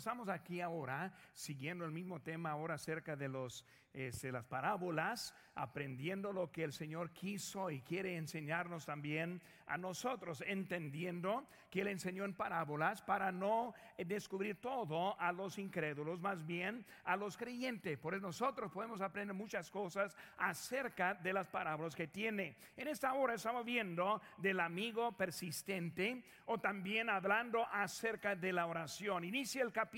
Estamos aquí ahora siguiendo el mismo tema ahora acerca de los este, las parábolas, aprendiendo lo que el Señor quiso y quiere enseñarnos también a nosotros, entendiendo que Él enseñó en parábolas para no descubrir todo a los incrédulos, más bien a los creyentes. Por eso nosotros podemos aprender muchas cosas acerca de las parábolas que tiene. En esta hora estamos viendo del amigo persistente o también hablando acerca de la oración. Inicia el capítulo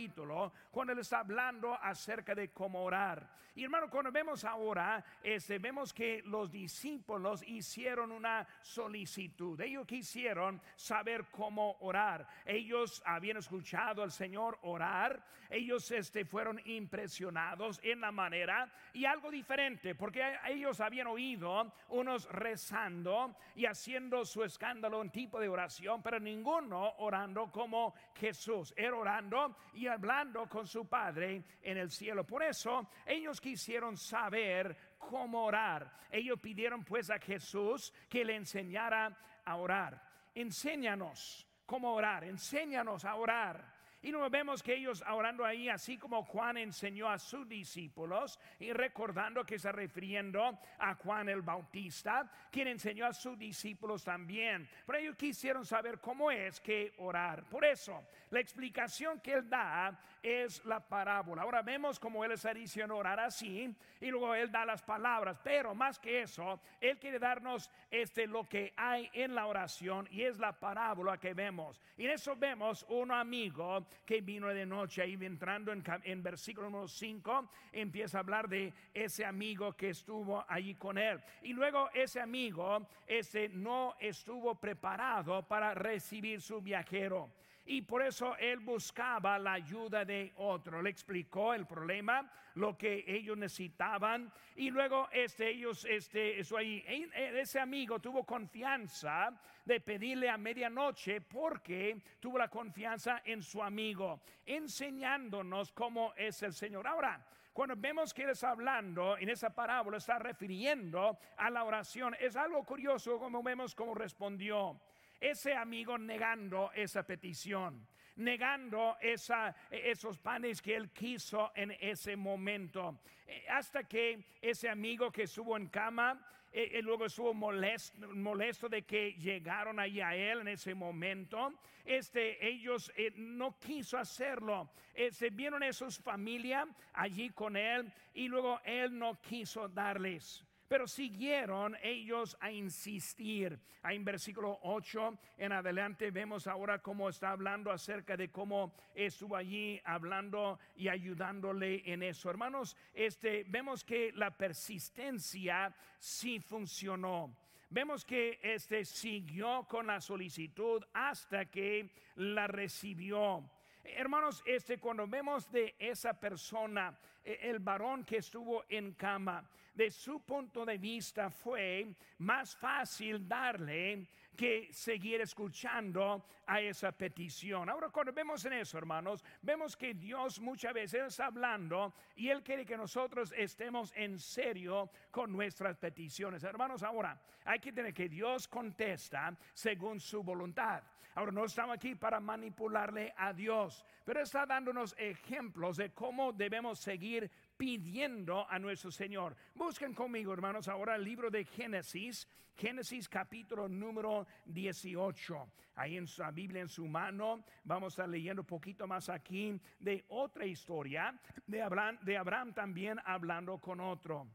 cuando Él está hablando acerca de cómo orar. Y hermano, cuando vemos ahora, este, vemos que los discípulos hicieron una solicitud. Ellos quisieron saber cómo orar. Ellos habían escuchado al Señor orar. Ellos este, fueron impresionados en la manera y algo diferente, porque ellos habían oído unos rezando y haciendo su escándalo en tipo de oración, pero ninguno orando como Jesús. Era orando y hablando con su Padre en el cielo. Por eso ellos quisieron saber cómo orar. Ellos pidieron pues a Jesús que le enseñara a orar. Enséñanos cómo orar, enséñanos a orar. Y nos vemos que ellos orando ahí, así como Juan enseñó a sus discípulos, y recordando que está refiriendo a Juan el Bautista, quien enseñó a sus discípulos también. Pero ellos quisieron saber cómo es que orar. Por eso, la explicación que él da es la parábola. Ahora vemos cómo él está diciendo orar así, y luego él da las palabras. Pero más que eso, él quiere darnos este lo que hay en la oración, y es la parábola que vemos. Y en eso vemos un amigo que vino de noche. Ahí entrando en, en versículo número 5, empieza a hablar de ese amigo que estuvo allí con él. Y luego ese amigo, ese no estuvo preparado para recibir su viajero y por eso él buscaba la ayuda de otro. Le explicó el problema, lo que ellos necesitaban y luego este ellos este eso ahí ese amigo tuvo confianza de pedirle a medianoche porque tuvo la confianza en su amigo, enseñándonos cómo es el Señor. Ahora, cuando vemos que él está hablando en esa parábola, está refiriendo a la oración, es algo curioso como vemos cómo respondió ese amigo negando esa petición, negando esa, esos panes que él quiso en ese momento, eh, hasta que ese amigo que estuvo en cama, eh, eh, luego estuvo molesto, molesto, de que llegaron ahí a él en ese momento. Este, ellos no quiso hacerlo. se vieron a sus familia allí con él y luego él no quiso darles. Pero siguieron ellos a insistir. Ahí en versículo 8 en adelante vemos ahora cómo está hablando acerca de cómo estuvo allí hablando y ayudándole en eso. Hermanos, este vemos que la persistencia sí funcionó. Vemos que este siguió con la solicitud hasta que la recibió. Hermanos, este cuando vemos de esa persona, eh, el varón que estuvo en cama, de su punto de vista fue más fácil darle que seguir escuchando a esa petición. Ahora cuando vemos en eso, hermanos, vemos que Dios muchas veces está hablando y Él quiere que nosotros estemos en serio con nuestras peticiones. Hermanos, ahora hay que tener que Dios contesta según su voluntad. Ahora no estamos aquí para manipularle a Dios, pero está dándonos ejemplos de cómo debemos seguir pidiendo a nuestro Señor. Busquen conmigo, hermanos, ahora el libro de Génesis, Génesis capítulo número 18. Ahí en su Biblia en su mano, vamos a estar leyendo un poquito más aquí de otra historia de Abraham, de Abraham también hablando con otro.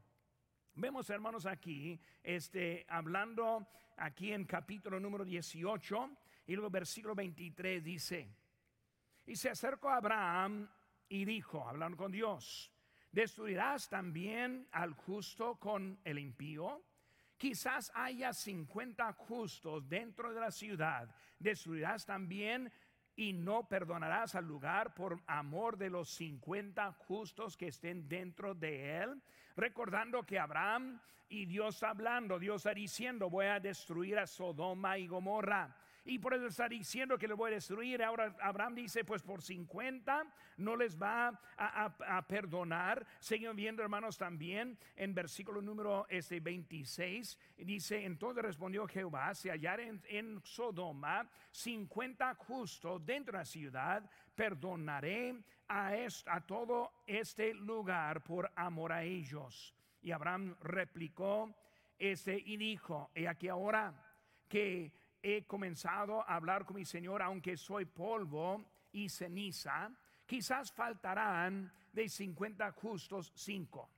Vemos, hermanos, aquí, este, hablando aquí en capítulo número 18 y luego versículo 23 dice, y se acercó Abraham y dijo, hablando con Dios, ¿Destruirás también al justo con el impío? Quizás haya 50 justos dentro de la ciudad. ¿Destruirás también y no perdonarás al lugar por amor de los 50 justos que estén dentro de él? Recordando que Abraham y Dios hablando, Dios está diciendo, voy a destruir a Sodoma y Gomorra y por eso está diciendo que le voy a destruir. Ahora Abraham dice, pues por 50 no les va a, perdonar. Seguimos viendo, hermanos, también en versículo número este 26, dice, entonces respondió Jehová, si hallar en, en Sodoma 50 justos dentro de la ciudad, perdonaré a, a todo este lugar por amor a ellos. Y Abraham replicó este, y dijo, he aquí ahora que he comenzado a hablar con mi Señor, aunque soy polvo y ceniza, quizás faltarán de 50 justos cinco.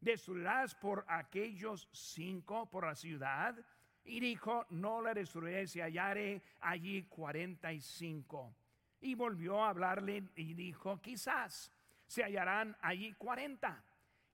Destruirás por aquellos cinco por la ciudad. Y dijo, no la destruiré si hallaré allí 45. Y volvió a hablarle y dijo, quizás se hallarán allí 40.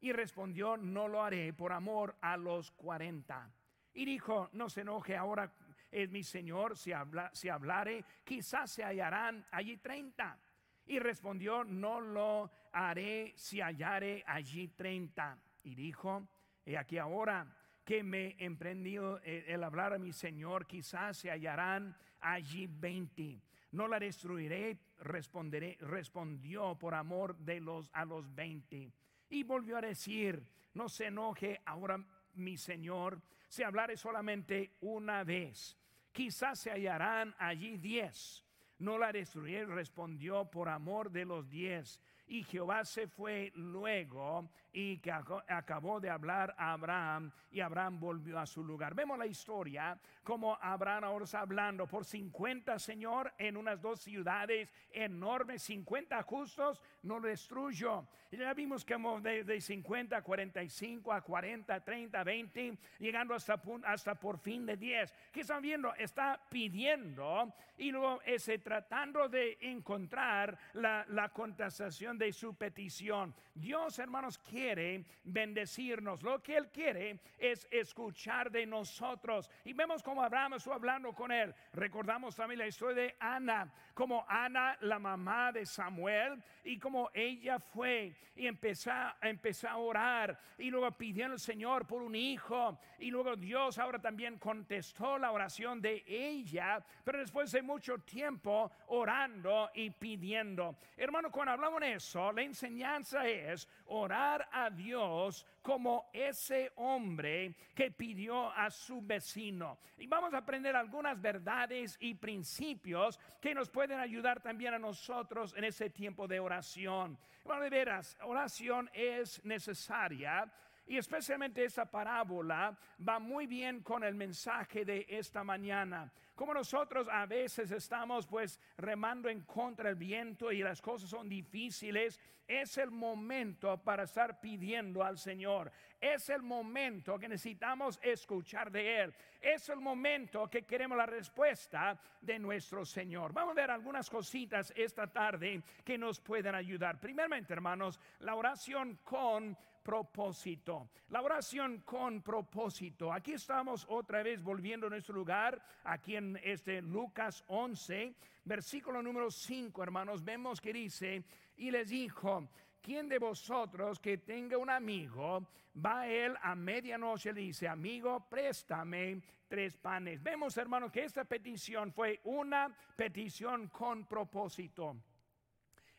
Y respondió, no lo haré por amor a los 40. Y dijo, no se enoje ahora es mi Señor, si, habla, si hablare, quizás se hallarán allí 30. Y respondió, no lo haré si hallare allí 30. Y dijo, he aquí ahora que me he emprendido el hablar a mi Señor, quizás se hallarán allí 20. No la destruiré, responderé, respondió por amor de los a los 20. Y volvió a decir, no se enoje ahora mi Señor, si hablare solamente una vez. Quizás se hallarán allí diez. No la destruyó, respondió por amor de los diez. Y Jehová se fue luego y que acabó de hablar a Abraham y Abraham volvió a su lugar. Vemos la historia como Abraham ahora está hablando por 50, Señor, en unas dos ciudades enormes, 50 justos, no lo destruyo. Ya vimos que de, de 50 a 45 a 40, 30, 20, llegando hasta, hasta por fin de 10. ¿Qué están viendo? Está pidiendo y luego ese, tratando de encontrar la, la contestación de su petición. Dios, hermanos, quiere bendecirnos. Lo que Él quiere es escuchar de nosotros. Y vemos como Abraham estuvo hablando con Él. Recordamos también la historia de Ana, como Ana, la mamá de Samuel, y como ella fue y empezó, empezó a orar y luego pidió al Señor por un hijo. Y luego Dios ahora también contestó la oración de ella, pero después de mucho tiempo orando y pidiendo. Hermano, cuando hablamos de eso, la enseñanza es orar a Dios como ese hombre que pidió a su vecino. Y vamos a aprender algunas verdades y principios que nos pueden ayudar también a nosotros en ese tiempo de oración. Bueno, de veras, oración es necesaria y especialmente esta parábola va muy bien con el mensaje de esta mañana. Como nosotros a veces estamos pues remando en contra del viento y las cosas son difíciles, es el momento para estar pidiendo al Señor. Es el momento que necesitamos escuchar de Él. Es el momento que queremos la respuesta de nuestro Señor. Vamos a ver algunas cositas esta tarde que nos pueden ayudar. Primeramente, hermanos, la oración con propósito. La oración con propósito. Aquí estamos otra vez volviendo a nuestro lugar, aquí en este Lucas 11, versículo número 5, hermanos, vemos que dice, y les dijo, ¿quién de vosotros que tenga un amigo, va él a medianoche le dice, amigo, préstame tres panes? Vemos, hermanos, que esta petición fue una petición con propósito.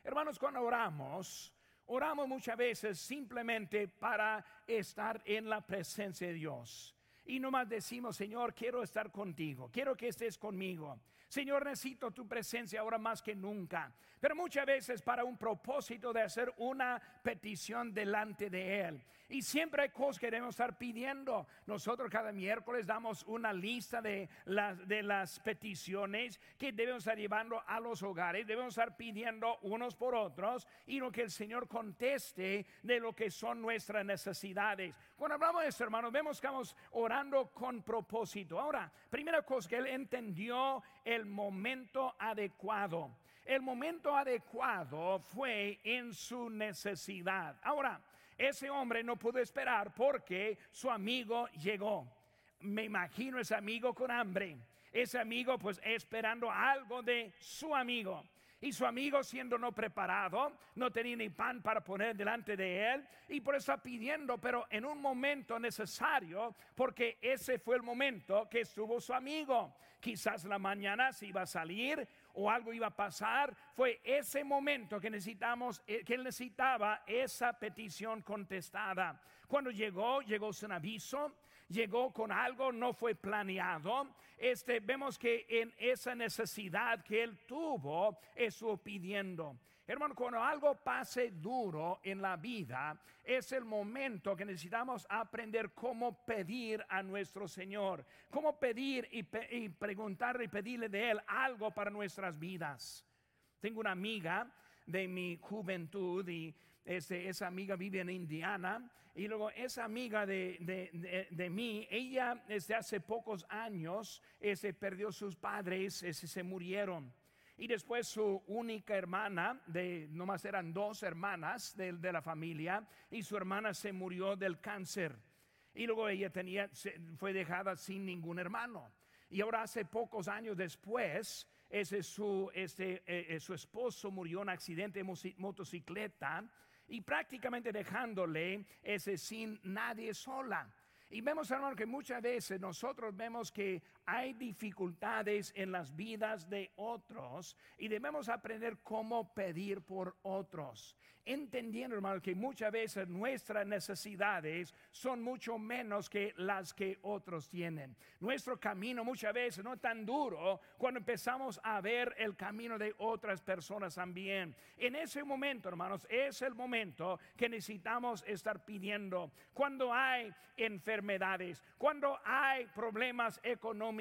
Hermanos, cuando oramos, Oramos muchas veces simplemente para estar en la presencia de Dios. Y nomás decimos, Señor, quiero estar contigo, quiero que estés conmigo. Señor, necesito tu presencia ahora más que nunca. Pero muchas veces para un propósito de hacer una petición delante de Él. Y siempre hay cosas que debemos estar pidiendo. Nosotros cada miércoles damos una lista de las, de las peticiones que debemos estar llevando a los hogares. Debemos estar pidiendo unos por otros y lo que el Señor conteste de lo que son nuestras necesidades. Cuando hablamos de esto, hermanos, vemos que vamos orando con propósito. Ahora, primera cosa que Él entendió el momento adecuado. El momento adecuado fue en su necesidad. Ahora, ese hombre no pudo esperar porque su amigo llegó. Me imagino ese amigo con hambre. Ese amigo pues esperando algo de su amigo. Y su amigo siendo no preparado, no tenía ni pan para poner delante de él. Y por eso está pidiendo, pero en un momento necesario, porque ese fue el momento que estuvo su amigo. Quizás la mañana se iba a salir o algo iba a pasar. Fue ese momento que necesitamos, eh, que él necesitaba esa petición contestada. Cuando llegó, llegó sin aviso llegó con algo, no fue planeado. Este, vemos que en esa necesidad que él tuvo, estuvo pidiendo. Hermano, cuando algo pase duro en la vida, es el momento que necesitamos aprender cómo pedir a nuestro Señor, cómo pedir y, preguntarle y pedirle de Él algo para nuestras vidas. Tengo una amiga de mi juventud y este, esa amiga vive en Indiana y luego esa amiga de, mí, ella desde hace pocos años este, perdió sus padres, ese, se murieron. Y después su única hermana, de nomás eran dos hermanas de, de la familia, y su hermana se murió del cáncer. Y luego ella tenía, fue dejada sin ningún hermano. Y ahora hace pocos años después, ese su, este, eh, eh, su esposo murió en accidente de motocicleta y prácticamente dejándole ese sin nadie sola. Y vemos, hermano, que muchas veces nosotros vemos que hay dificultades en las vidas de otros y debemos aprender cómo pedir por otros. Entendiendo, hermano, que muchas veces nuestras necesidades son mucho menos que las que otros tienen. Nuestro camino muchas veces no es tan duro cuando empezamos a ver el camino de otras personas también. En ese momento, hermanos, es el momento que necesitamos estar pidiendo. Cuando hay enfermedades, cuando hay problemas económicos,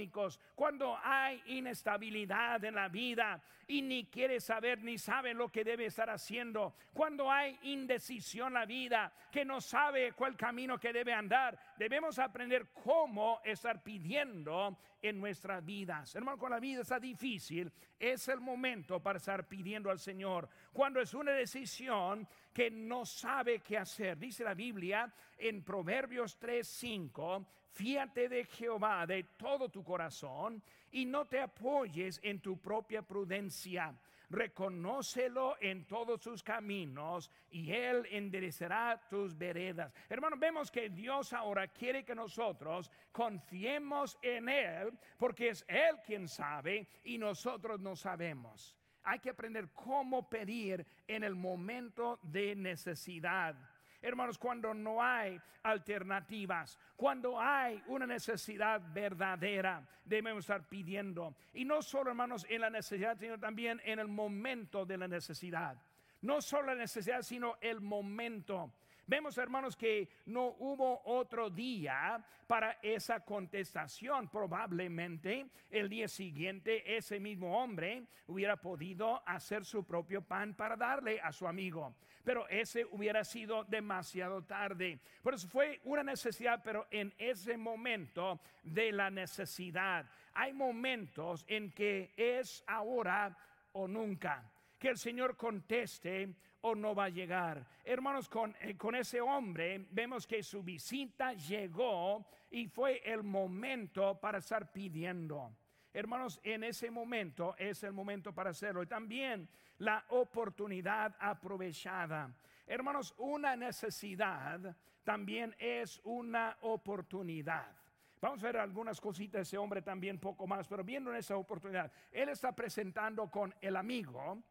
cuando hay inestabilidad en la vida y ni quiere saber ni sabe lo que debe estar haciendo, cuando hay indecisión en la vida, que no sabe cuál camino que debe andar, debemos aprender cómo estar pidiendo en nuestras vidas. Hermano, cuando la vida está difícil, es el momento para estar pidiendo al Señor. Cuando es una decisión que no sabe qué hacer, dice la Biblia en Proverbios 3:5, fíate de Jehová de todo tu corazón y no te apoyes en tu propia prudencia reconócelo en todos sus caminos y Él enderezará tus veredas. Hermanos, vemos que Dios ahora quiere que nosotros confiemos en Él porque es Él quien sabe y nosotros no sabemos. Hay que aprender cómo pedir en el momento de necesidad. Hermanos, cuando no hay alternativas, cuando hay una necesidad verdadera, debemos estar pidiendo. Y no solo, hermanos, en la necesidad, sino también en el momento de la necesidad. No solo la necesidad, sino el momento. Vemos, hermanos, que no hubo otro día para esa contestación. Probablemente el día siguiente ese mismo hombre hubiera podido hacer su propio pan para darle a su amigo. Pero ese hubiera sido demasiado tarde. Por eso fue una necesidad, pero en ese momento de la necesidad. Hay momentos en que es ahora o nunca. Que el Señor conteste o no va a llegar. Hermanos, con, eh, con ese hombre vemos que su visita llegó y fue el momento para estar pidiendo. Hermanos, en ese momento es el momento para hacerlo. Y también la oportunidad aprovechada. Hermanos, una necesidad también es una oportunidad. Vamos a ver algunas cositas de ese hombre también, poco más, pero viendo en esa oportunidad, él está presentando con el amigo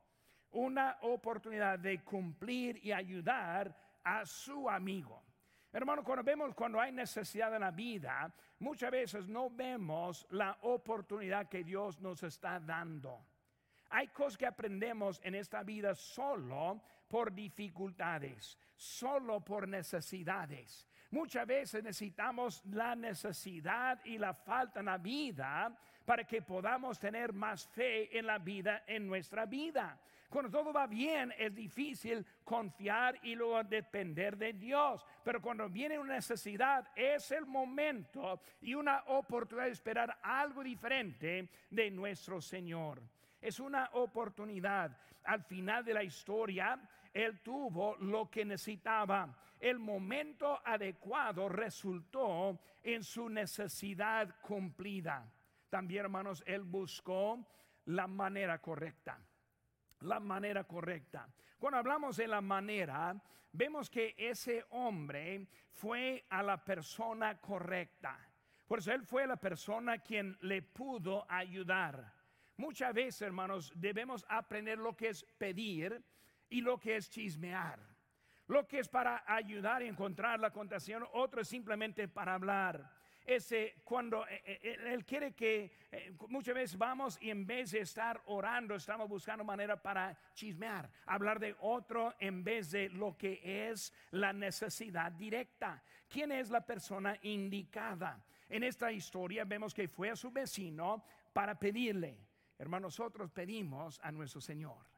una oportunidad de cumplir y ayudar a su amigo. Hermano, cuando vemos cuando hay necesidad en la vida, muchas veces no vemos la oportunidad que Dios nos está dando. Hay cosas que aprendemos en esta vida solo por dificultades, solo por necesidades. Muchas veces necesitamos la necesidad y la falta en la vida para que podamos tener más fe en la vida, en nuestra vida. Cuando todo va bien es difícil confiar y luego depender de Dios. Pero cuando viene una necesidad es el momento y una oportunidad de esperar algo diferente de nuestro Señor. Es una oportunidad. Al final de la historia, Él tuvo lo que necesitaba. El momento adecuado resultó en su necesidad cumplida. También, hermanos, Él buscó la manera correcta la manera correcta. Cuando hablamos de la manera, vemos que ese hombre fue a la persona correcta. Por eso él fue la persona quien le pudo ayudar. Muchas veces, hermanos, debemos aprender lo que es pedir y lo que es chismear. Lo que es para ayudar a encontrar la contación, otro es simplemente para hablar. Ese, cuando eh, eh, Él quiere que eh, muchas veces vamos y en vez de estar orando, estamos buscando manera para chismear, hablar de otro en vez de lo que es la necesidad directa. ¿Quién es la persona indicada? En esta historia vemos que fue a su vecino para pedirle. Hermanos, nosotros pedimos a nuestro Señor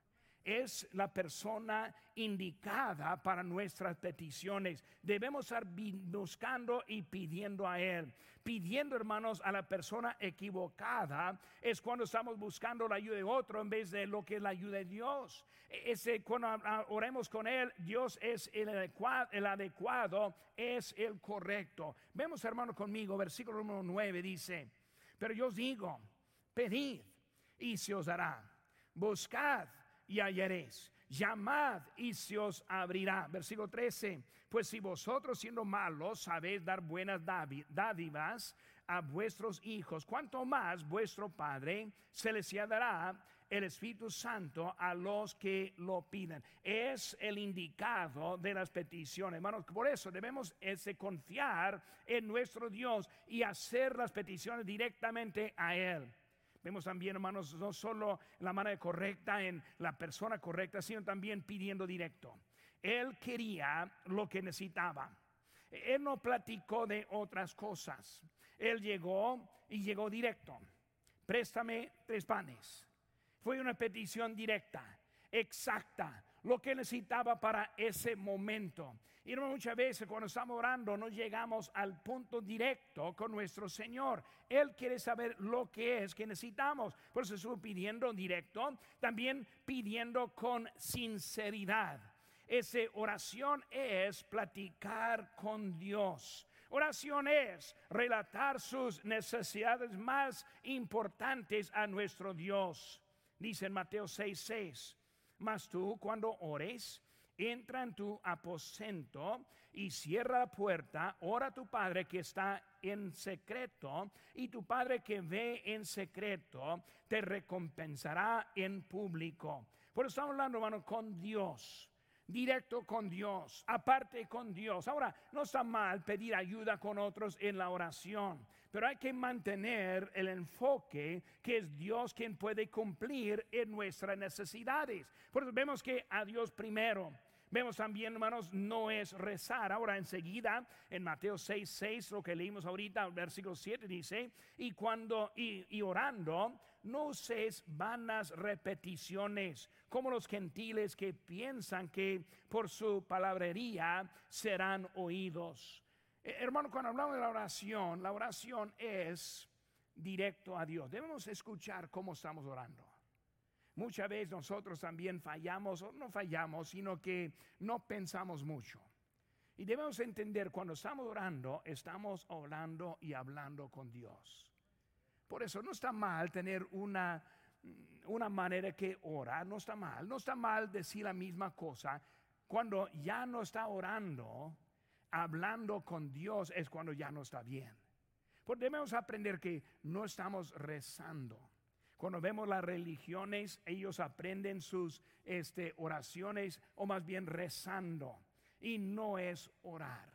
es la persona indicada para nuestras peticiones. Debemos estar buscando y pidiendo a Él. Pidiendo, hermanos, a la persona equivocada es cuando estamos buscando la ayuda de otro en vez de lo que es la ayuda de Dios. Ese, cuando oremos con Él, Dios es el adecuado, el adecuado es el correcto. Vemos, hermano, conmigo, versículo número 9 dice, pero yo os digo, pedid y se os dará. Buscad y hallaréis. Llamad y se os abrirá. Versículo 13. Pues si vosotros siendo malos sabéis dar buenas dádivas a vuestros hijos, cuanto más vuestro Padre se les dará el Espíritu Santo a los que lo piden. Es el indicado de las peticiones, hermanos. Por eso debemos ese confiar en nuestro Dios y hacer las peticiones directamente a Él. Vemos también, hermanos, no solo la manera correcta en la persona correcta, sino también pidiendo directo. Él quería lo que necesitaba. Él no platicó de otras cosas. Él llegó y llegó directo. Préstame tres panes. Fue una petición directa, exacta, lo que necesitaba para ese momento. Y muchas veces cuando estamos orando no llegamos al punto directo con nuestro Señor. Él quiere saber lo que es que necesitamos. Por eso estuvo pidiendo directo, también pidiendo con sinceridad. Esa oración es platicar con Dios. Oración es relatar sus necesidades más importantes a nuestro Dios. Dice en Mateo 6:6, mas tú cuando ores, entra en tu aposento y cierra la puerta, ora a tu Padre que está en secreto y tu Padre que ve en secreto te recompensará en público. Por eso estamos hablando, hermano, con Dios directo con Dios, aparte con Dios. Ahora, no está mal pedir ayuda con otros en la oración, pero hay que mantener el enfoque que es Dios quien puede cumplir en nuestras necesidades. Por eso vemos que a Dios primero. Vemos también, hermanos, no es rezar. Ahora enseguida, en Mateo 6, 6, lo que leímos ahorita, versículo 7 dice, y cuando, y, orando, no uses vanas repeticiones, como los gentiles que piensan que por su palabrería serán oídos. Eh, hermano, cuando hablamos de la oración, la oración es directo a Dios. Debemos escuchar cómo estamos orando. Muchas veces nosotros también fallamos, o no fallamos, sino que no pensamos mucho. Y debemos entender, cuando estamos orando, estamos orando y hablando con Dios. Por eso no está mal tener una, una manera que orar, no está mal. No está mal decir la misma cosa. Cuando ya no está orando, hablando con Dios es cuando ya no está bien. Porque debemos aprender que no estamos rezando cuando vemos las religiones, ellos aprenden sus este, oraciones o más bien rezando. Y no es orar.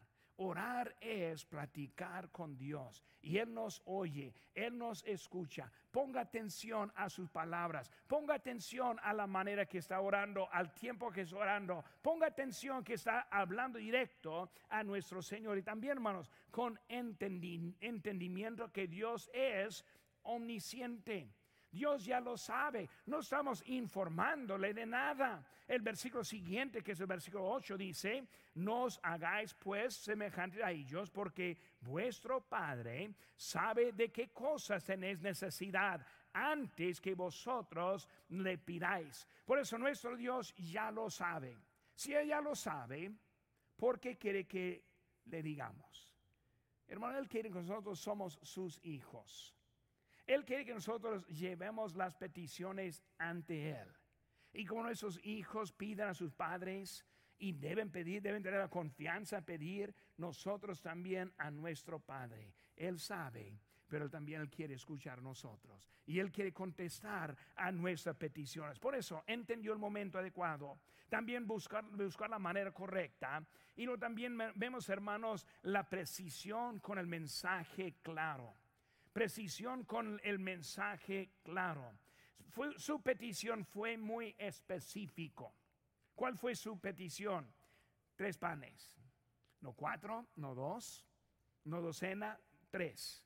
Orar es platicar con Dios y Él nos oye, Él nos escucha. Ponga atención a sus palabras, ponga atención a la manera que está orando, al tiempo que está orando, ponga atención que está hablando directo a nuestro Señor. Y también, hermanos, con entendimiento que Dios es omnisciente. Dios ya lo sabe. No estamos informándole de nada. El versículo siguiente, que es el versículo 8, dice, no os hagáis pues semejantes a ellos, porque vuestro Padre sabe de qué cosas tenéis necesidad antes que vosotros le pidáis. Por eso nuestro Dios ya lo sabe. Si ella lo sabe, ¿por qué quiere que le digamos? Hermano, Él quiere que nosotros somos sus hijos. Él quiere que nosotros llevemos las peticiones ante Él. Y como nuestros hijos pidan a sus padres y deben pedir, deben tener la confianza a pedir, nosotros también a nuestro Padre. Él sabe pero también Él quiere escuchar nosotros. Y Él quiere contestar a nuestras peticiones. Por eso entendió el momento adecuado. También buscar, buscar la manera correcta. Y lo, también vemos, hermanos, la precisión con el mensaje claro. Precisión con el mensaje claro. su petición fue muy específico. ¿Cuál fue su petición? Tres panes. No cuatro, no dos, no docena, tres.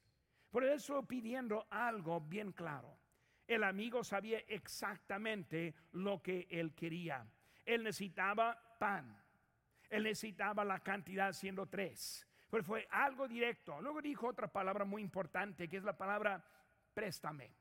Por eso pidiendo algo bien claro. El amigo sabía exactamente lo que él quería. Él necesitaba pan. Él necesitaba la cantidad siendo tres. Pero fue algo directo. Luego dijo otra palabra muy importante que es la palabra préstame.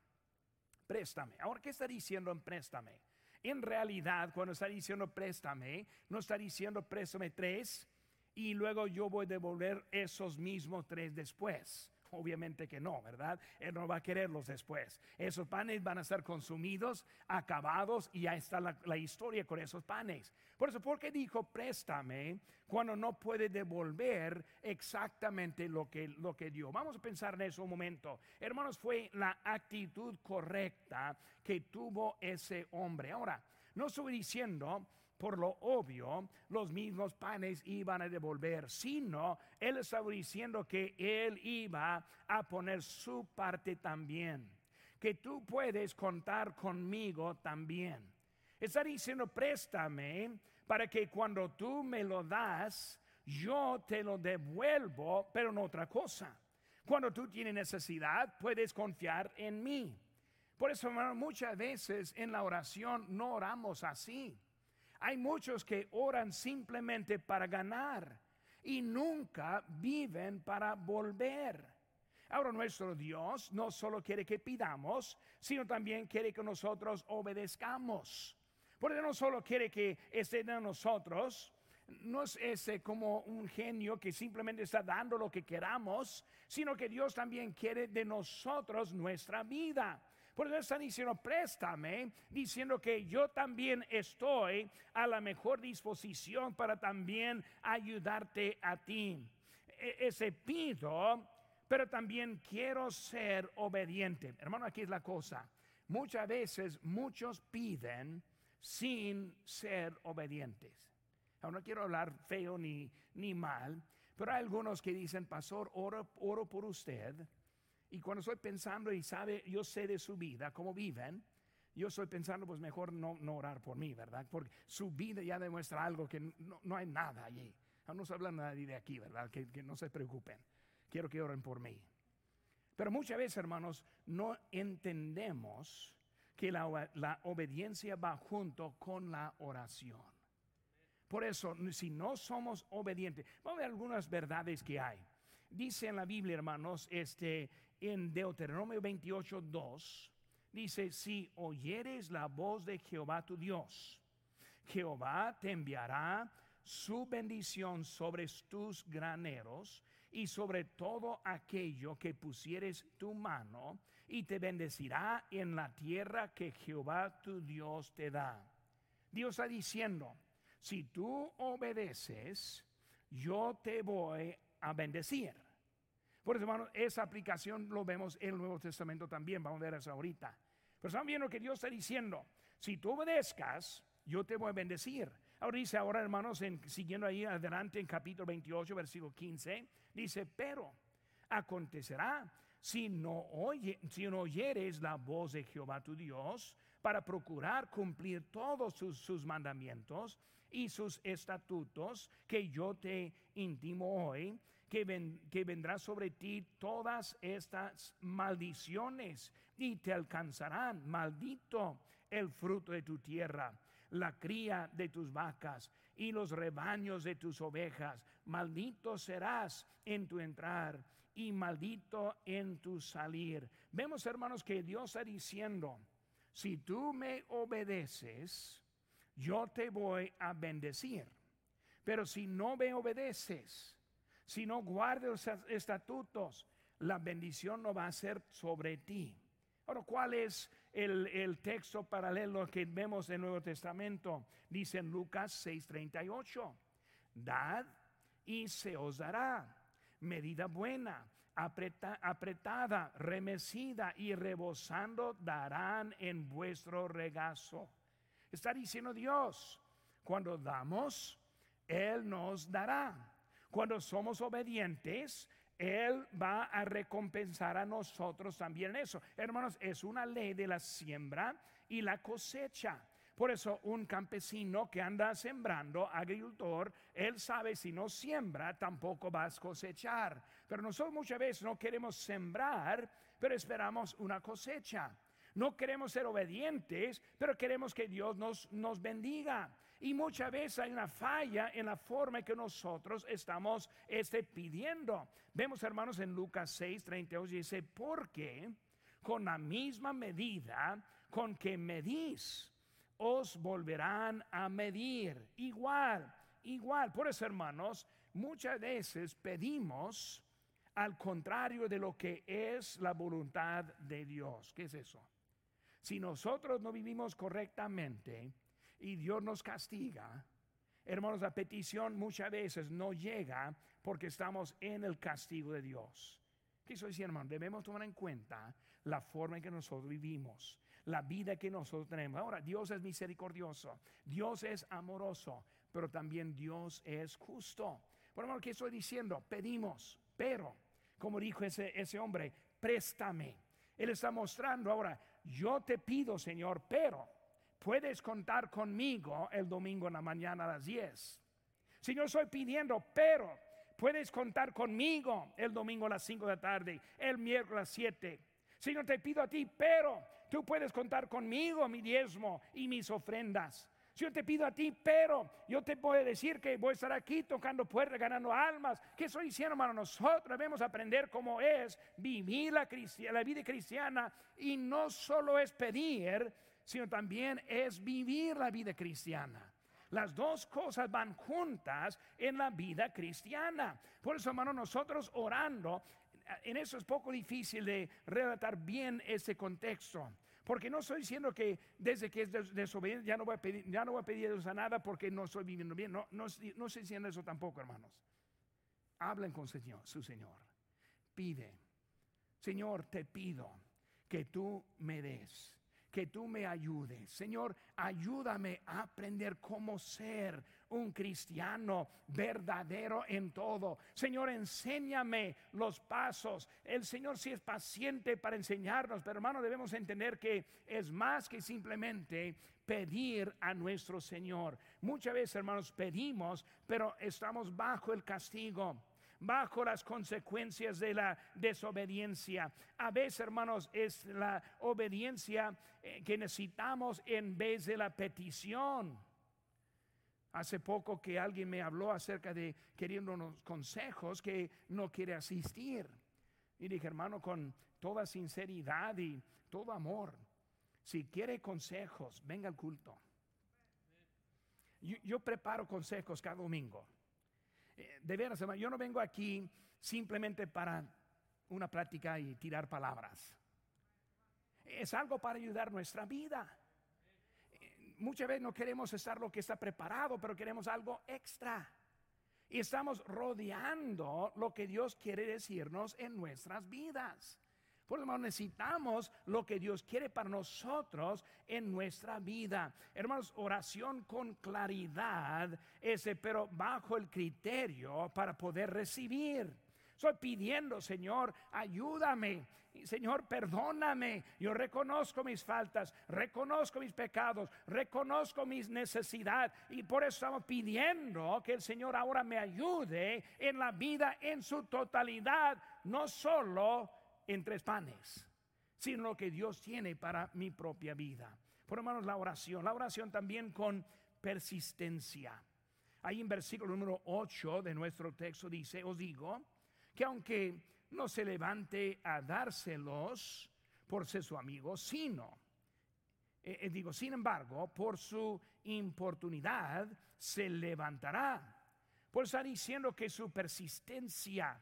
Préstame. Ahora, ¿qué está diciendo en préstame? En realidad, cuando está diciendo préstame, no está diciendo préstame tres y luego yo voy a devolver esos mismos tres después. Obviamente que no, ¿verdad? Él no va a quererlos después. Esos panes van a ser consumidos, acabados y ya está la, historia con esos panes. Por eso, ¿por qué dijo préstame cuando no puede devolver exactamente lo que, lo que dio? Vamos a pensar en eso un momento. Hermanos, fue la actitud correcta que tuvo ese hombre. Ahora, no estoy diciendo por lo obvio, los mismos panes iban a devolver, sino él estaba diciendo que él iba a poner su parte también, que tú puedes contar conmigo también. Está diciendo, préstame para que cuando tú me lo das, yo te lo devuelvo, pero no otra cosa. Cuando tú tienes necesidad, puedes confiar en mí. Por eso, muchas veces en la oración no oramos así. Hay muchos que oran simplemente para ganar y nunca viven para volver. Ahora nuestro Dios no solo quiere que pidamos, sino también quiere que nosotros obedezcamos. Porque no solo quiere que esté de nosotros, no es ese como un genio que simplemente está dando lo que queramos, sino que Dios también quiere de nosotros nuestra vida. Por eso están diciendo, préstame, diciendo que yo también estoy a la mejor disposición para también ayudarte a ti. E, ese pido, pero también quiero ser obediente. Hermano, aquí es la cosa. Muchas veces muchos piden sin ser obedientes. Ahora no quiero hablar feo ni, ni mal, pero hay algunos que dicen, pastor, oro, oro por usted y cuando estoy pensando y sabe, yo sé de su vida, cómo viven, yo estoy pensando, pues mejor no, orar por mí, ¿verdad? Porque su vida ya demuestra algo que no, no hay nada allí. No se habla nadie de aquí, ¿verdad? Que, que, no se preocupen. Quiero que oren por mí. Pero muchas veces, hermanos, no entendemos que la, la obediencia va junto con la oración. Por eso, si no somos obedientes, vamos a ver algunas verdades que hay. Dice en la Biblia, hermanos, este, en Deuteronomio 28, 2, dice, si oyeres la voz de Jehová tu Dios, Jehová te enviará su bendición sobre tus graneros y sobre todo aquello que pusieres tu mano, y te bendecirá en la tierra que Jehová tu Dios te da. Dios está diciendo, si tú obedeces, yo te voy a bendecir. Por eso, hermano, esa aplicación lo vemos en el Nuevo Testamento también. Vamos a ver eso ahorita. Pero están viendo que Dios está diciendo: si tú obedezcas, yo te voy a bendecir. Ahora dice, ahora hermanos, siguiendo ahí adelante en capítulo 28, versículo 15, dice: Pero acontecerá si no, oye, si no oyeres la voz de Jehová tu Dios para procurar cumplir todos sus, sus mandamientos y sus estatutos que yo te intimo hoy, que, que vendrá sobre ti todas estas maldiciones y te alcanzarán. Maldito el fruto de tu tierra, la cría de tus vacas y los rebaños de tus ovejas. Maldito serás en tu entrar y maldito en tu salir. Vemos, hermanos, que Dios está diciendo, si tú me obedeces, yo te voy a bendecir. Pero si no me obedeces, si no guardas los estatutos, la bendición no va a ser sobre ti. Ahora, ¿cuál es el, texto paralelo que vemos en el Nuevo Testamento? Dice en Lucas 6:38, dad y se os dará. medida buena, apretada, remecida y rebosando darán en vuestro regazo. Está diciendo Dios, cuando damos, Él nos dará. Cuando somos obedientes, Él va a recompensar a nosotros también eso. Hermanos, es una ley de la siembra y la cosecha. Por eso un campesino que anda sembrando, agricultor, él sabe si no siembra, tampoco va a cosechar. Pero nosotros muchas veces no queremos sembrar, pero esperamos una cosecha. No queremos ser obedientes, pero queremos que Dios nos, nos bendiga. Y muchas veces hay una falla en la forma en que nosotros estamos este, pidiendo. Vemos, hermanos, en Lucas 6, 32 dice, porque con la misma medida con que medís, os volverán a medir. Igual, igual. Por eso, hermanos, muchas veces pedimos al contrario de lo que es la voluntad de Dios. ¿Qué es eso? Si nosotros no vivimos correctamente y Dios nos castiga, hermanos, la petición muchas veces no llega porque estamos en el castigo de Dios. ¿Qué estoy diciendo, hermano? Debemos tomar en cuenta la forma en que nosotros vivimos la vida que nosotros tenemos. Ahora, Dios es misericordioso, Dios es amoroso, pero también Dios es justo. Por lo ¿qué estoy diciendo? Pedimos, pero, como dijo ese, ese hombre, préstame. Él está mostrando ahora, yo te pido, Señor, pero puedes contar conmigo el domingo en la mañana a las 10. Señor, estoy pidiendo, pero puedes contar conmigo el domingo a las 5 de la tarde, el miércoles a las 7. Señor, te pido a ti, pero tú puedes contar conmigo mi diezmo y mis ofrendas. Señor, te pido a ti, pero yo te puedo decir que voy a estar aquí tocando puertas, ganando almas. ¿Qué estoy diciendo, hermano? Nosotros debemos aprender cómo es vivir la, la vida cristiana y no solo es pedir, sino también es vivir la vida cristiana. Las dos cosas van juntas en la vida cristiana. Por eso, hermano, nosotros orando en eso es poco difícil de relatar bien ese contexto. Porque no estoy diciendo que desde que es desobediente ya no voy a pedir, ya no a pedir a nada porque no estoy viviendo bien. No, no, no estoy diciendo eso tampoco, hermanos. Hablen con su Señor. Pide, Señor, te pido que tú me des que tú me ayudes. Señor, ayúdame a aprender cómo ser un cristiano verdadero en todo. Señor, enséñame los pasos. El Señor sí es paciente para enseñarnos, pero hermano, debemos entender que es más que simplemente pedir a nuestro Señor. Muchas veces, hermanos, pedimos, pero estamos bajo el castigo bajo las consecuencias de la desobediencia. A veces, hermanos, es la obediencia eh, que necesitamos en vez de la petición. Hace poco que alguien me habló acerca de queriendo unos consejos que no quiere asistir. Y dije, hermano, con toda sinceridad y todo amor, si quiere consejos, venga al culto. yo preparo consejos cada domingo. Eh, de veras, hermano, yo no vengo aquí simplemente para una plática y tirar palabras. Es algo para ayudar nuestra vida. Eh, muchas veces no queremos estar lo que está preparado, pero queremos algo extra. Y estamos rodeando lo que Dios quiere decirnos en nuestras vidas. Por lo menos necesitamos lo que Dios quiere para nosotros en nuestra vida. Hermanos, oración con claridad, ese, pero bajo el criterio para poder recibir. Estoy pidiendo, Señor, ayúdame. Señor, perdóname. Yo reconozco mis faltas, reconozco mis pecados, reconozco mis necesidades. Y por eso estamos pidiendo que el Señor ahora me ayude en la vida en su totalidad, no solo en tres panes, sino lo que Dios tiene para mi propia vida. Por hermanos, la oración, la oración también con persistencia. Ahí en versículo número 8 de nuestro texto dice, os digo, que aunque no se levante a dárselos por ser su amigo, sino, eh, eh, digo, sin embargo, por su importunidad se levantará. Por estar diciendo que su persistencia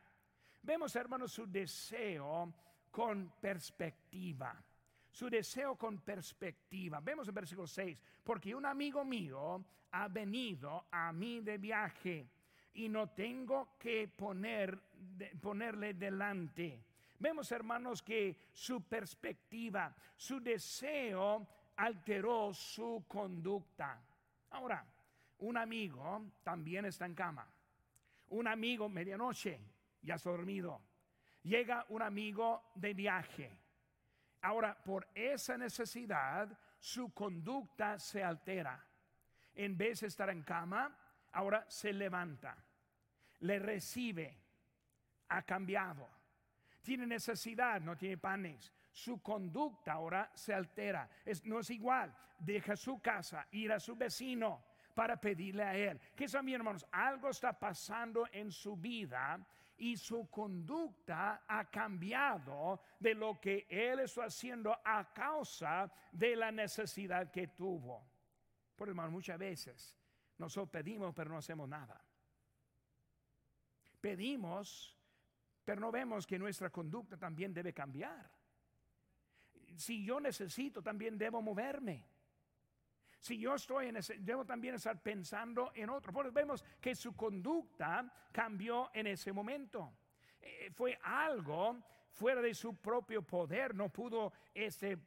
Vemos, hermanos, su deseo con perspectiva. Su deseo con perspectiva. Vemos en versículo 6, porque un amigo mío ha venido a mí de viaje y no tengo que poner, ponerle delante. Vemos, hermanos, que su perspectiva, su deseo alteró su conducta. Ahora, un amigo también está en cama. Un amigo, medianoche, ya está dormido. Llega un amigo de viaje. Ahora, por esa necesidad, su conducta se altera. En vez de estar en cama, ahora se levanta. Le recibe. Ha cambiado. Tiene necesidad, no tiene panes. Su conducta ahora se altera. no es igual. Deja su casa, ir a su vecino para pedirle a Él. Que también, hermanos, algo está pasando en su vida y su conducta ha cambiado de lo que Él está haciendo a causa de la necesidad que tuvo. Por hermano, muchas veces nosotros pedimos, pero no hacemos nada. Pedimos, pero no vemos que nuestra conducta también debe cambiar. Si yo necesito, también debo moverme. Si yo estoy en ese, debo también estar pensando en otro. Porque vemos que su conducta cambió en ese momento. Eh, fue algo fuera de su propio poder. No pudo ese,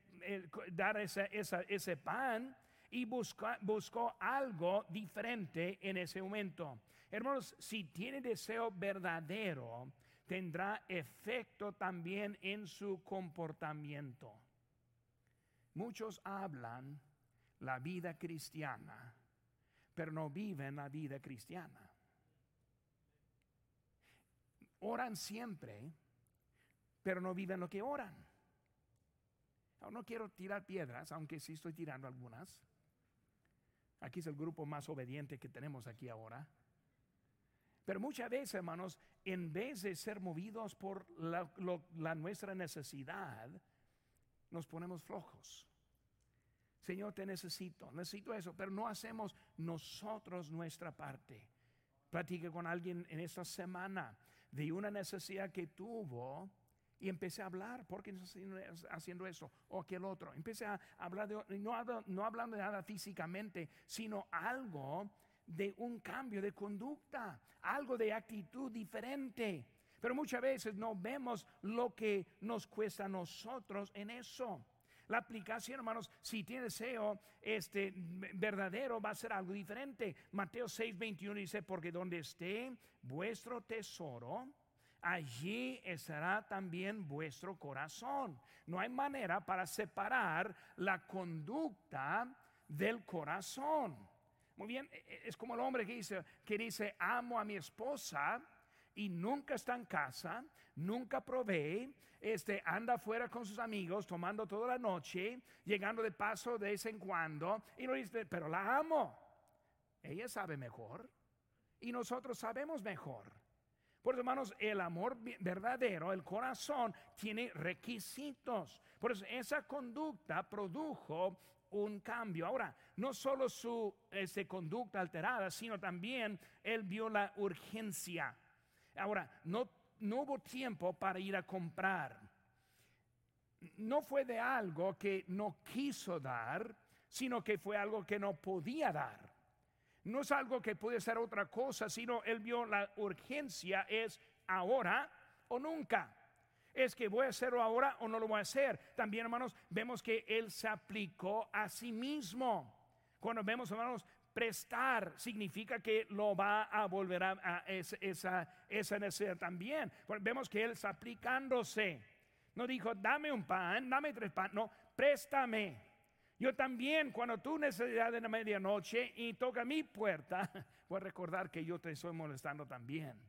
dar ese pan y buscó algo diferente en ese momento. Hermanos, si tiene deseo verdadero, tendrá efecto también en su comportamiento. Muchos hablan la vida cristiana, pero no viven la vida cristiana. Oran siempre, pero no viven lo que oran. No quiero tirar piedras, aunque sí estoy tirando algunas. Aquí es el grupo más obediente que tenemos aquí ahora. Pero muchas veces, hermanos, en vez de ser movidos por la, la nuestra necesidad, nos ponemos flojos. Señor, te necesito, necesito eso, pero no hacemos nosotros nuestra parte. Platique con alguien en esta semana de una necesidad que tuvo y empecé a hablar, ¿por qué haciendo eso o aquel otro? Empecé a hablar de, no, no hablando de nada físicamente, sino algo de un cambio de conducta, algo de actitud diferente. Pero muchas veces no vemos lo que nos cuesta a nosotros en eso. La aplicación, hermanos, si tiene deseo este, verdadero, va a ser algo diferente. Mateo 6, 21 dice, porque donde esté vuestro tesoro, allí estará también vuestro corazón. No hay manera para separar la conducta del corazón. Muy bien, e, e, es como el hombre que dice, que dice, amo a mi esposa, y nunca está en casa, nunca provee, este, anda fuera con sus amigos tomando toda la noche, llegando de paso de vez en cuando, y no dice, pero la amo. Ella sabe mejor y nosotros sabemos mejor. Por eso, hermanos, el amor verdadero, el corazón, tiene requisitos. Por eso, esa conducta produjo un cambio. Ahora, no solo su este, conducta alterada, sino también él vio la urgencia Ahora, no, no hubo tiempo para ir a comprar. No fue de algo que no quiso dar, sino que fue algo que no podía dar. No es algo que puede ser otra cosa, sino él vio la urgencia es ahora o nunca. Es que voy a hacerlo ahora o no lo voy a hacer. También, hermanos, vemos que él se aplicó a sí mismo. Cuando vemos, hermanos, prestar significa que lo va a volver a, esa, esa necesidad también. Vemos que él está aplicándose. No dijo, dame un pan, dame tres pan, no, préstame. Yo también, cuando tú necesidad de la medianoche y toca mi puerta, voy a recordar que yo te estoy molestando también.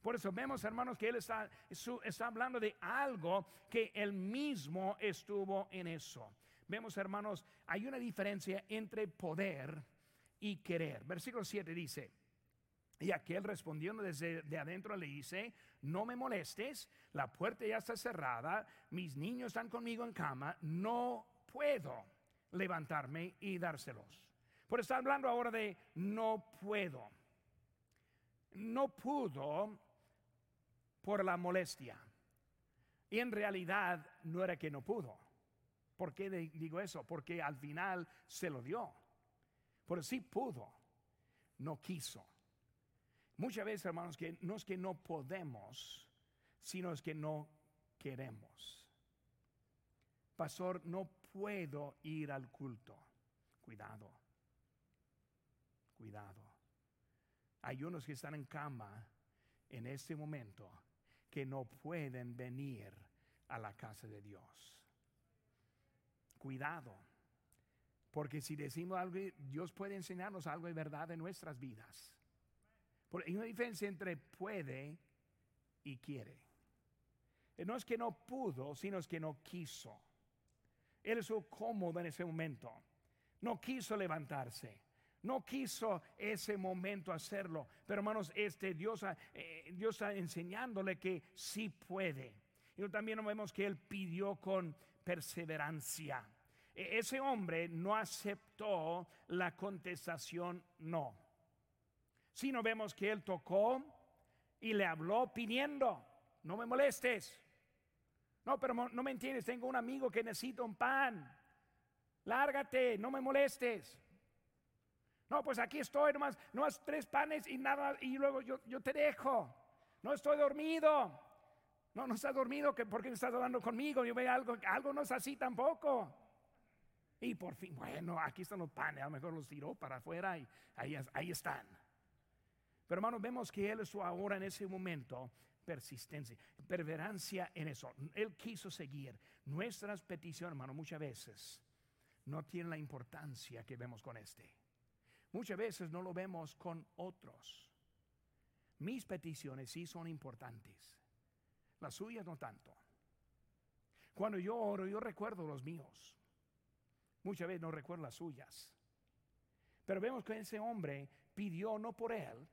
Por eso vemos, hermanos, que él está, está hablando de algo que él mismo estuvo en eso. Vemos, hermanos, hay una diferencia entre poder y querer. Versículo 7 dice, y aquel respondiendo desde de adentro le dice, no me molestes, la puerta ya está cerrada, mis niños están conmigo en cama, no puedo levantarme y dárselos. Por estar hablando ahora de no puedo. No pudo por la molestia. Y en realidad no era que no pudo. ¿Por qué digo eso? Porque al final se lo dio. Por sí pudo, no quiso. Muchas veces, hermanos, que no es que no podemos, sino es que no queremos. Pastor, no puedo ir al culto. Cuidado, cuidado. Hay unos que están en cama en este momento que no pueden venir a la casa de Dios. Cuidado, porque si decimos algo, Dios puede enseñarnos algo de verdad en nuestras vidas. Hay una diferencia entre puede y quiere. No es que no pudo, sino es que no quiso. Él estuvo cómodo en ese momento. No quiso levantarse. No quiso ese momento hacerlo. Pero hermanos, este Dios, eh, Dios está enseñándole que sí puede. Y también vemos que él pidió con perseverancia. E, ese hombre no aceptó la contestación no. Sino vemos que él tocó y le habló pidiendo, no me molestes. No, pero no me entiendes, tengo un amigo que necesita un pan. Lárgate, no me molestes. No, pues aquí estoy, nomás, nomás tres panes y nada, y luego yo, yo te dejo. No estoy dormido. No, no estás dormido, que porque estás hablando conmigo. Yo veo algo, algo no es así tampoco. Y por fin, bueno, aquí están los panes, a lo mejor los tiró para afuera y ahí, ahí están. Pero hermanos, vemos que él es ahora en ese momento persistencia, perseverancia en eso. Él quiso seguir. Nuestras peticiones, hermano, muchas veces no tienen la importancia que vemos con este. Muchas veces no lo vemos con otros. Mis peticiones sí son importantes. Las suyas no tanto. Cuando yo oro, yo recuerdo los míos. Muchas veces no recuerdo las suyas. Pero vemos que ese hombre pidió no por él,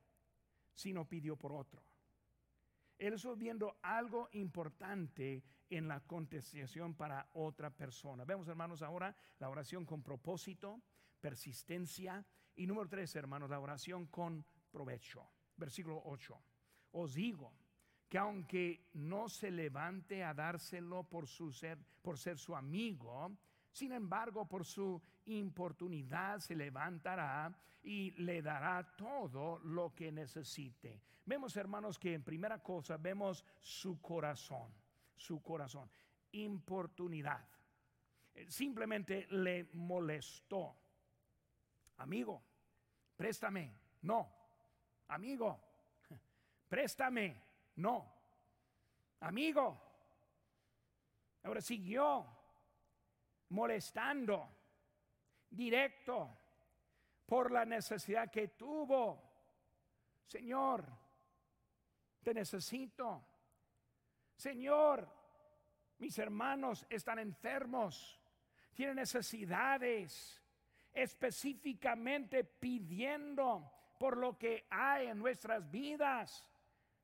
sino pidió por otro. Él estuvo viendo algo importante en la contestación para otra persona. Vemos, hermanos, ahora la oración con propósito, persistencia. Y número tres, hermanos, la oración con provecho. Versículo 8. Os digo que aunque no se levante a dárselo por, por ser su amigo, sin embargo, por su importunidad se levantará y le dará todo lo que necesite. Vemos, hermanos, que en primera cosa vemos su corazón, su corazón, importunidad. Simplemente le molestó. Amigo, préstame. No. Amigo, préstame. No. Amigo. Ahora siguió molestando, directo, por la necesidad que tuvo. Señor, te necesito. Señor, mis hermanos están enfermos, tienen necesidades, específicamente pidiendo por lo que hay en nuestras vidas.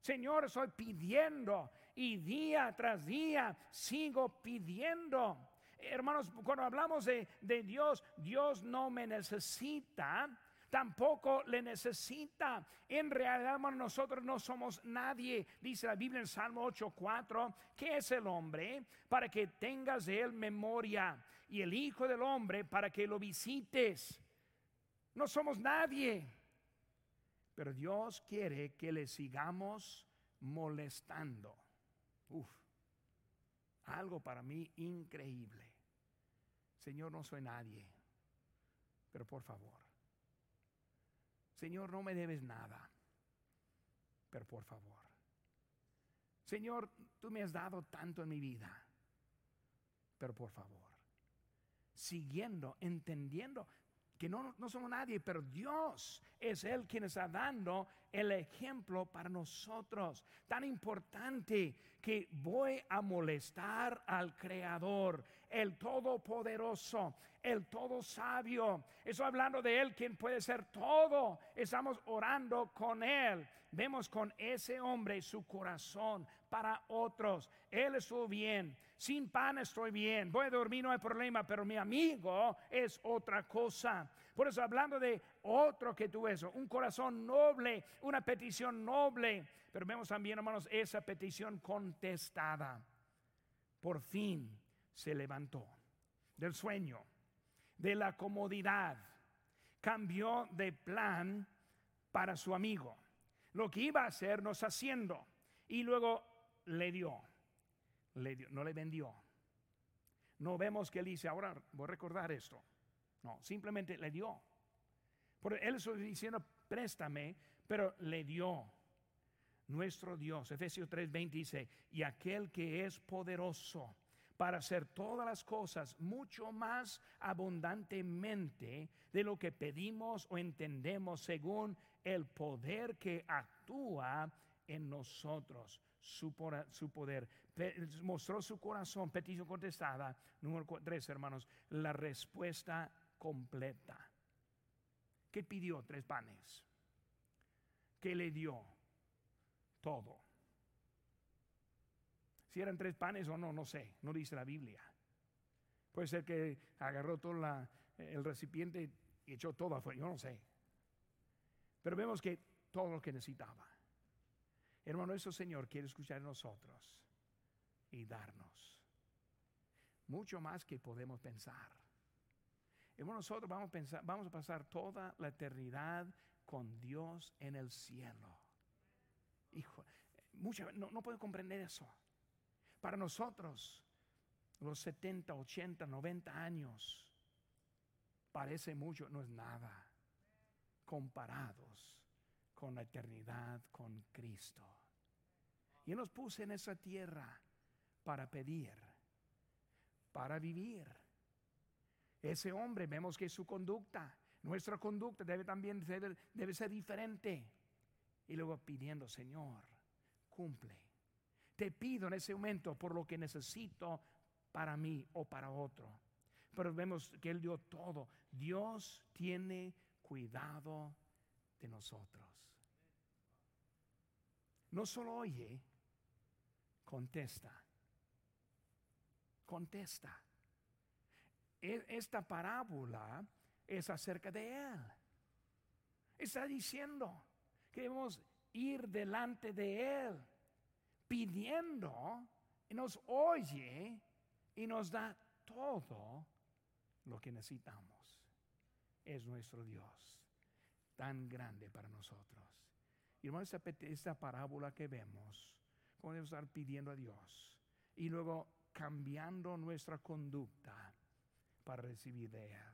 Señor, estoy pidiendo y día tras día sigo pidiendo. Hermanos, cuando hablamos de, Dios, Dios no me necesita tampoco le necesita. En realidad, nosotros no somos nadie. Dice la Biblia en Salmo 8:4, que es el hombre para que tengas de él memoria y el Hijo del hombre para que lo visites. No somos nadie. Pero Dios quiere que le sigamos molestando. Uf, algo para mí increíble. Señor, no soy nadie, pero por favor. Señor, no me debes nada, pero por favor. Señor, tú me has dado tanto en mi vida, pero por favor. Siguiendo, entendiendo que no, no somos nadie, pero Dios es el quien está dando el ejemplo para nosotros. Tan importante que voy a molestar al Creador, el Todopoderoso, el Todo Sabio. Estoy hablando de Él, quien puede ser todo. Estamos orando con Él. Vemos con ese hombre su corazón para otros. Él estuvo bien. Sin pan estoy bien. Voy a dormir, no hay problema, pero mi amigo es otra cosa. Por eso hablando de otro que tuvo eso, un corazón noble, una petición noble. Pero vemos también, hermanos, esa petición contestada. Por fin se levantó del sueño, de la comodidad, cambió de plan para su amigo. lo que iba a hacernos haciendo. Y luego le dio, le dio, no le vendió. No vemos que él dice, ahora voy a recordar esto. No, simplemente le dio. Por él está diciendo, préstame, pero le dio. Nuestro Dios, Efesios 3:20 dice, y aquel que es poderoso para hacer todas las cosas mucho más abundantemente de lo que pedimos o entendemos según el poder que actúa en nosotros. Su, poder mostró su corazón, petición contestada. Número tres, hermanos, la respuesta completa. ¿Qué pidió? Tres panes. ¿Qué le dio? Todo. Si eran tres panes o no, no sé, no dice la Biblia. Puede ser que agarró todo el recipiente y echó todo afuera, yo no sé. Pero vemos que todo lo que necesitaba. Hermano, eso Señor quiere escuchar en nosotros y darnos mucho más que podemos pensar. Hermano, nosotros vamos a, pensar, vamos a pasar toda la eternidad con Dios en el cielo. Hijo, mucho, no, no puedo comprender eso. Para nosotros, los 70, 80, 90 años, parece mucho, no es nada, comparados con la eternidad con Cristo. Y nos puso en esa tierra para pedir, para vivir. Ese hombre, vemos que su conducta, nuestra conducta debe también debe ser diferente. Y luego pidiendo, Señor, cumple te pido en ese momento por lo que necesito para mí o para otro. Pero vemos que Él dio todo. Dios tiene cuidado de nosotros. No solo oye, contesta. Contesta. E, esta parábola es acerca de Él. Está diciendo que debemos ir delante de Él pidiendo y nos oye y nos da todo lo que necesitamos. Es nuestro Dios, tan grande para nosotros. Y hermano, esta, parábola que vemos, podemos estar pidiendo a Dios y luego cambiando nuestra conducta para recibir de Él.